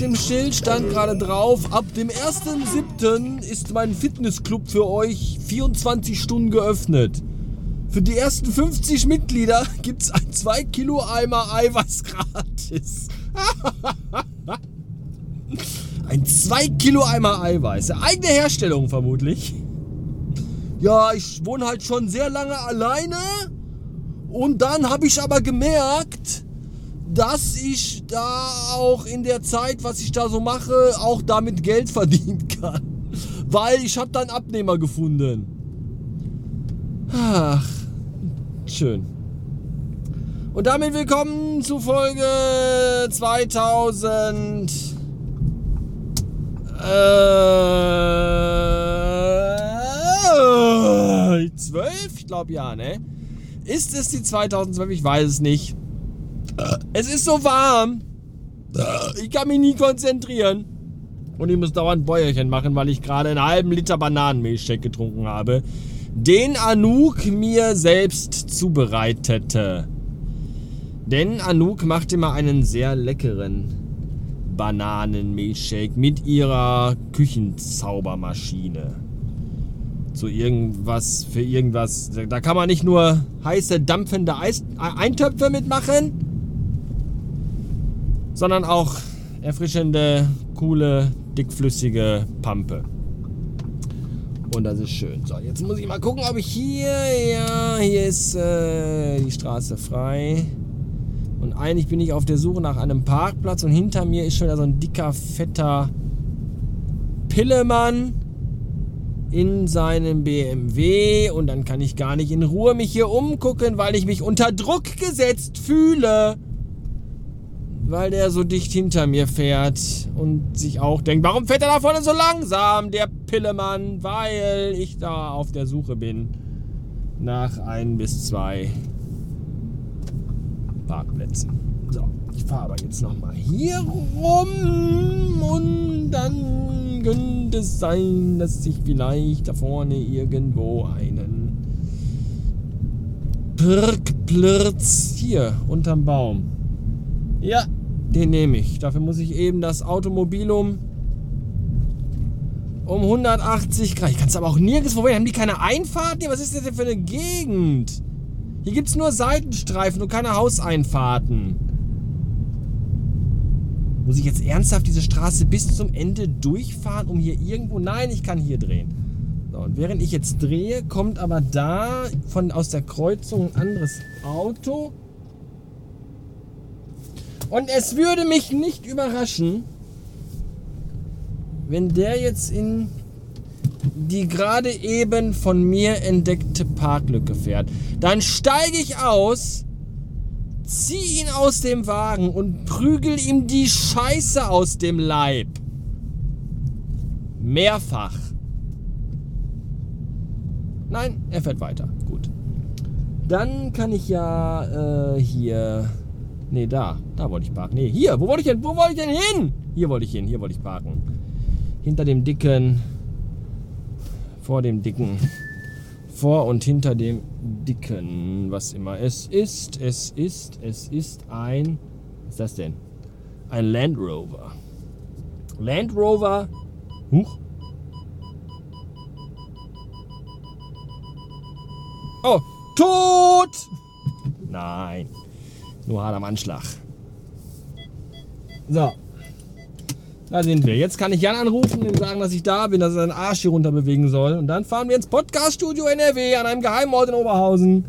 dem Schild stand gerade drauf, ab dem 1.7. ist mein Fitnessclub für euch 24 Stunden geöffnet. Für die ersten 50 Mitglieder gibt es ein 2 Kilo Eimer Eiweiß gratis. ein 2 Kilo Eimer Eiweiß. Eigene Herstellung vermutlich. Ja, ich wohne halt schon sehr lange alleine. Und dann habe ich aber gemerkt, dass ich da auch in der Zeit, was ich da so mache, auch damit Geld verdienen kann. Weil ich habe dann Abnehmer gefunden. Ach, schön. Und damit willkommen zu Folge 2000. Äh, 12? Ich glaube ja, ne? Ist es die 2012? Ich weiß es nicht. Es ist so warm. Ich kann mich nie konzentrieren. Und ich muss dauernd Bäuerchen machen, weil ich gerade einen halben Liter Bananenmilchshake getrunken habe. Den Anouk mir selbst zubereitete. Denn Anouk macht immer einen sehr leckeren Bananenmilchshake mit ihrer Küchenzaubermaschine. Zu irgendwas, für irgendwas. Da kann man nicht nur heiße, dampfende Eis, Eintöpfe mitmachen, sondern auch erfrischende, coole, dickflüssige Pampe. Und das ist schön. So, jetzt muss ich mal gucken, ob ich hier, ja, hier ist äh, die Straße frei. Und eigentlich bin ich auf der Suche nach einem Parkplatz und hinter mir ist schon so ein dicker, fetter Pillemann in seinem BMW und dann kann ich gar nicht in Ruhe mich hier umgucken, weil ich mich unter Druck gesetzt fühle. Weil der so dicht hinter mir fährt und sich auch denkt, warum fährt er da vorne so langsam, der Pillemann? Weil ich da auf der Suche bin nach ein bis zwei Parkplätzen. So, ich fahre aber jetzt nochmal hier rum und dann könnte es sein, dass ich vielleicht da vorne irgendwo einen Pirkplirz hier unterm Baum. Ja, den nehme ich. Dafür muss ich eben das Automobilum um 180 Grad. Ich kann es aber auch nirgends vorbei. Haben die keine Einfahrt? Was ist das denn für eine Gegend? Hier gibt es nur Seitenstreifen und keine Hauseinfahrten. Muss ich jetzt ernsthaft diese Straße bis zum Ende durchfahren, um hier irgendwo... Nein, ich kann hier drehen. So, und während ich jetzt drehe, kommt aber da von aus der Kreuzung ein anderes Auto. Und es würde mich nicht überraschen, wenn der jetzt in die gerade eben von mir entdeckte Parklücke fährt. Dann steige ich aus, ziehe ihn aus dem Wagen und prügel ihm die Scheiße aus dem Leib. Mehrfach. Nein, er fährt weiter. Gut. Dann kann ich ja äh, hier. Nee, da. Da wollte ich parken. Nee, hier. Wo wollte ich denn? Wo wollte ich denn hin? Hier wollte ich hin. Hier wollte ich parken. Hinter dem dicken vor dem dicken, vor und hinter dem dicken, was immer es ist. Es ist, es ist ein, was ist das denn? Ein Land Rover. Land Rover, huch. Oh, tot! Nein, nur hart am Anschlag. So, da sind wir. Jetzt kann ich Jan anrufen und sagen, dass ich da bin, dass er seinen Arsch hier runter bewegen soll. Und dann fahren wir ins Podcaststudio NRW an einem geheimen Ort in Oberhausen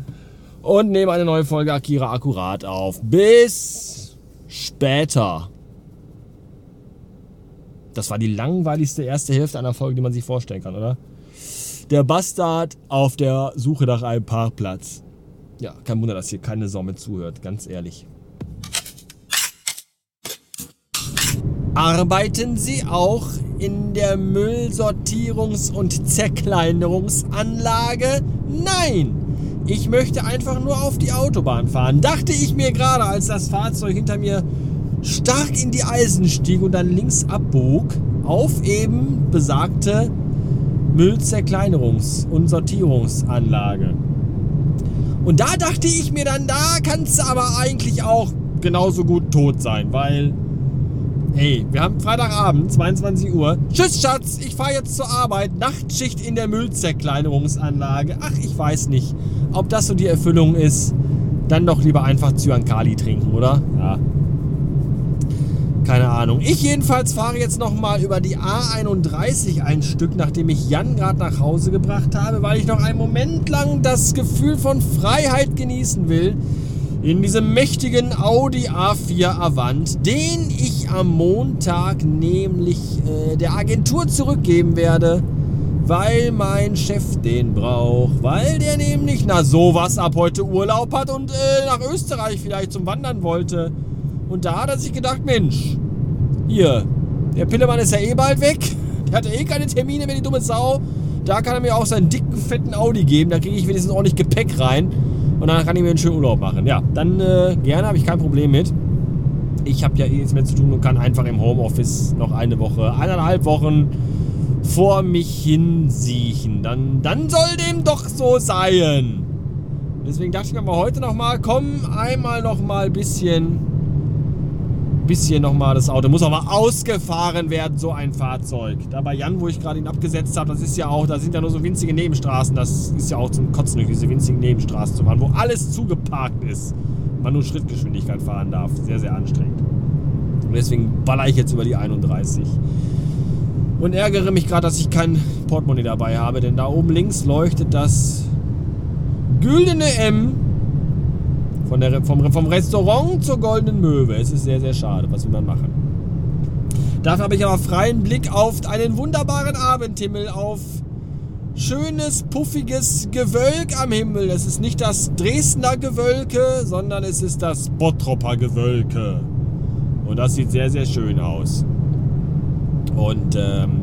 und nehmen eine neue Folge Akira akkurat auf. Bis später. Das war die langweiligste erste Hälfte einer Folge, die man sich vorstellen kann, oder? Der Bastard auf der Suche nach einem Parkplatz. Ja, kein Wunder, dass hier keine Sau mit zuhört, ganz ehrlich. Arbeiten Sie auch in der Müllsortierungs- und Zerkleinerungsanlage? Nein! Ich möchte einfach nur auf die Autobahn fahren. Dachte ich mir gerade, als das Fahrzeug hinter mir stark in die Eisen stieg und dann links abbog, auf eben besagte Müllzerkleinerungs- und Sortierungsanlage. Und da dachte ich mir dann, da kannst du aber eigentlich auch genauso gut tot sein, weil Ey, wir haben Freitagabend, 22 Uhr. Tschüss, Schatz, ich fahre jetzt zur Arbeit. Nachtschicht in der Müllzerkleinerungsanlage. Ach, ich weiß nicht, ob das so die Erfüllung ist. Dann doch lieber einfach Zyankali trinken, oder? Ja. Keine Ahnung. Ich jedenfalls fahre jetzt nochmal über die A31 ein Stück, nachdem ich Jan gerade nach Hause gebracht habe, weil ich noch einen Moment lang das Gefühl von Freiheit genießen will in diesem mächtigen Audi A4 Avant, den ich am Montag nämlich äh, der Agentur zurückgeben werde, weil mein Chef den braucht, weil der nämlich na sowas ab heute Urlaub hat und äh, nach Österreich vielleicht zum Wandern wollte. Und da hat er sich gedacht, Mensch, hier, der Pillemann ist ja eh bald weg, der hat ja eh keine Termine mehr, die dumme Sau. Da kann er mir auch seinen dicken, fetten Audi geben, da kriege ich wenigstens ordentlich Gepäck rein. Und dann kann ich mir einen schönen Urlaub machen. Ja, dann äh, gerne, habe ich kein Problem mit. Ich habe ja eh nichts mehr zu tun und kann einfach im Homeoffice noch eine Woche, eineinhalb Wochen vor mich hinsiechen. Dann, dann soll dem doch so sein. Deswegen dachte ich mir mal heute nochmal, komm, einmal nochmal ein bisschen bisschen nochmal das Auto. Muss mal ausgefahren werden, so ein Fahrzeug. Da bei Jan, wo ich gerade ihn abgesetzt habe, das ist ja auch, da sind ja nur so winzige Nebenstraßen. Das ist ja auch zum Kotzen durch diese winzigen Nebenstraßen zu fahren, wo alles zugeparkt ist. Man nur Schrittgeschwindigkeit fahren darf. Sehr, sehr anstrengend. Und deswegen baller ich jetzt über die 31. Und ärgere mich gerade, dass ich kein Portemonnaie dabei habe, denn da oben links leuchtet das güldene M von der, vom, vom Restaurant zur Goldenen Möwe. Es ist sehr, sehr schade. Was will man machen? Dafür habe ich aber freien Blick auf einen wunderbaren Abendhimmel, auf schönes, puffiges Gewölk am Himmel. Es ist nicht das Dresdner Gewölke, sondern es ist das Bottropper Gewölke. Und das sieht sehr, sehr schön aus. Und ähm,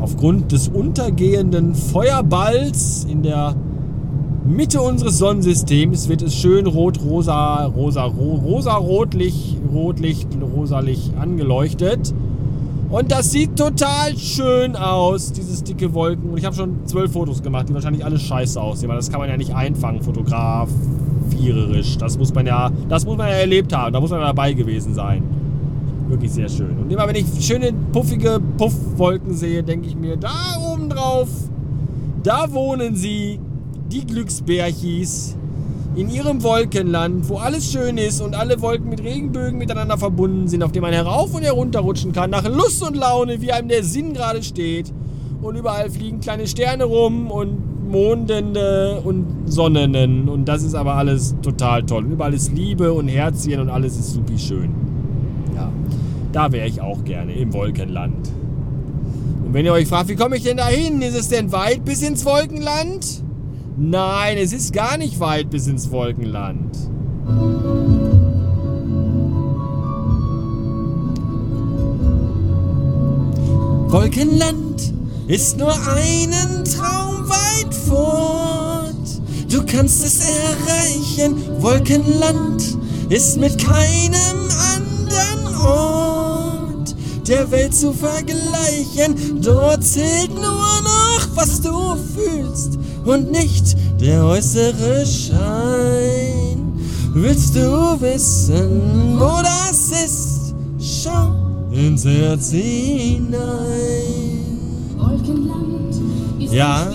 aufgrund des untergehenden Feuerballs in der Mitte unseres Sonnensystems wird es schön rot, rosa, rosa, ro, rosa, rotlich, rotlich, rosalich angeleuchtet. Und das sieht total schön aus, dieses dicke Wolken. Und ich habe schon zwölf Fotos gemacht, die wahrscheinlich alle scheiße aussehen, weil das kann man ja nicht einfangen, fotografiererisch. Das muss man ja, das muss man ja erlebt haben, da muss man ja dabei gewesen sein. Wirklich sehr schön. Und immer wenn ich schöne, puffige Puffwolken sehe, denke ich mir, da oben drauf, da wohnen sie die Glücksbärchis in ihrem Wolkenland, wo alles schön ist und alle Wolken mit Regenbögen miteinander verbunden sind, auf dem man herauf und herunter rutschen kann, nach Lust und Laune, wie einem der Sinn gerade steht. Und überall fliegen kleine Sterne rum und Mondende und Sonnenen. Und das ist aber alles total toll. Und überall ist Liebe und Herzchen und alles ist super schön. Ja, da wäre ich auch gerne, im Wolkenland. Und wenn ihr euch fragt, wie komme ich denn da hin? Ist es denn weit bis ins Wolkenland? Nein, es ist gar nicht weit bis ins Wolkenland. Wolkenland ist nur einen Traum weit fort. Du kannst es erreichen. Wolkenland ist mit keinem anderen Ort der Welt zu vergleichen. Dort zählt nur noch, was du fühlst und nicht der äußere Schein. Willst du wissen, wo das ist? Schau ins Herz hinein. Wolkenland ist ja,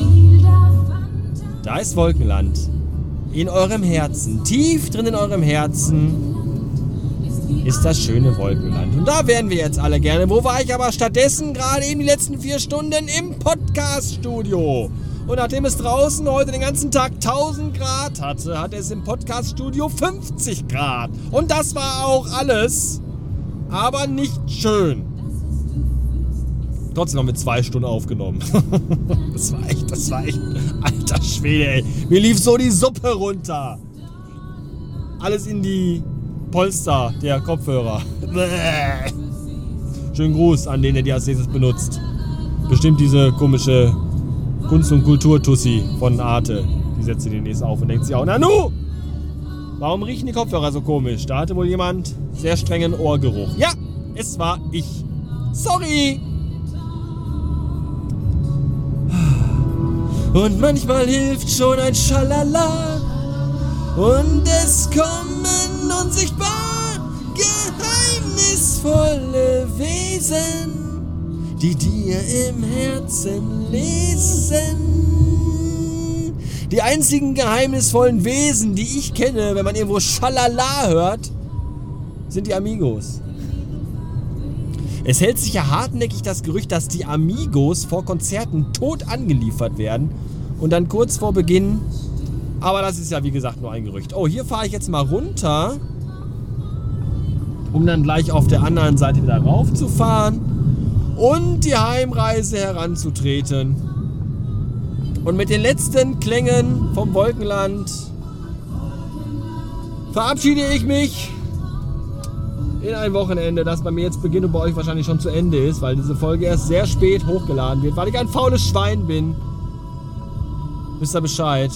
da ist Wolkenland. In eurem Herzen, tief drin in eurem Herzen ist das schöne Wolkenland. Und da wären wir jetzt alle gerne. Wo war ich aber stattdessen gerade eben die letzten vier Stunden im Podcast-Studio? Und nachdem es draußen heute den ganzen Tag 1000 Grad hatte, hat es im Podcast-Studio 50 Grad. Und das war auch alles, aber nicht schön. Trotzdem noch mit zwei Stunden aufgenommen. das war echt, das war echt, alter Schwede, ey. Mir lief so die Suppe runter. Alles in die Polster der Kopfhörer. Schönen Gruß an den, der die als nächstes benutzt. Bestimmt diese komische Kunst- und Kultur-Tussi von Arte. Die setzt sie demnächst auf und denkt sich auch, Nanu! Warum riechen die Kopfhörer so komisch? Da hatte wohl jemand sehr strengen Ohrgeruch. Ja, es war ich. Sorry! Und manchmal hilft schon ein Schalala. Und es kommen unsichtbar geheimnisvolle Wesen, die dir im Herzen lesen. Die einzigen geheimnisvollen Wesen, die ich kenne, wenn man irgendwo Schalala hört, sind die Amigos. Es hält sich ja hartnäckig das Gerücht, dass die Amigos vor Konzerten tot angeliefert werden und dann kurz vor Beginn. Aber das ist ja wie gesagt nur ein Gerücht. Oh, hier fahre ich jetzt mal runter, um dann gleich auf der anderen Seite wieder raufzufahren und die Heimreise heranzutreten. Und mit den letzten Klängen vom Wolkenland verabschiede ich mich in ein Wochenende, das bei mir jetzt beginnt und bei euch wahrscheinlich schon zu Ende ist, weil diese Folge erst sehr spät hochgeladen wird, weil ich ein faules Schwein bin. Wisst ihr Bescheid?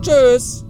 Tschüss!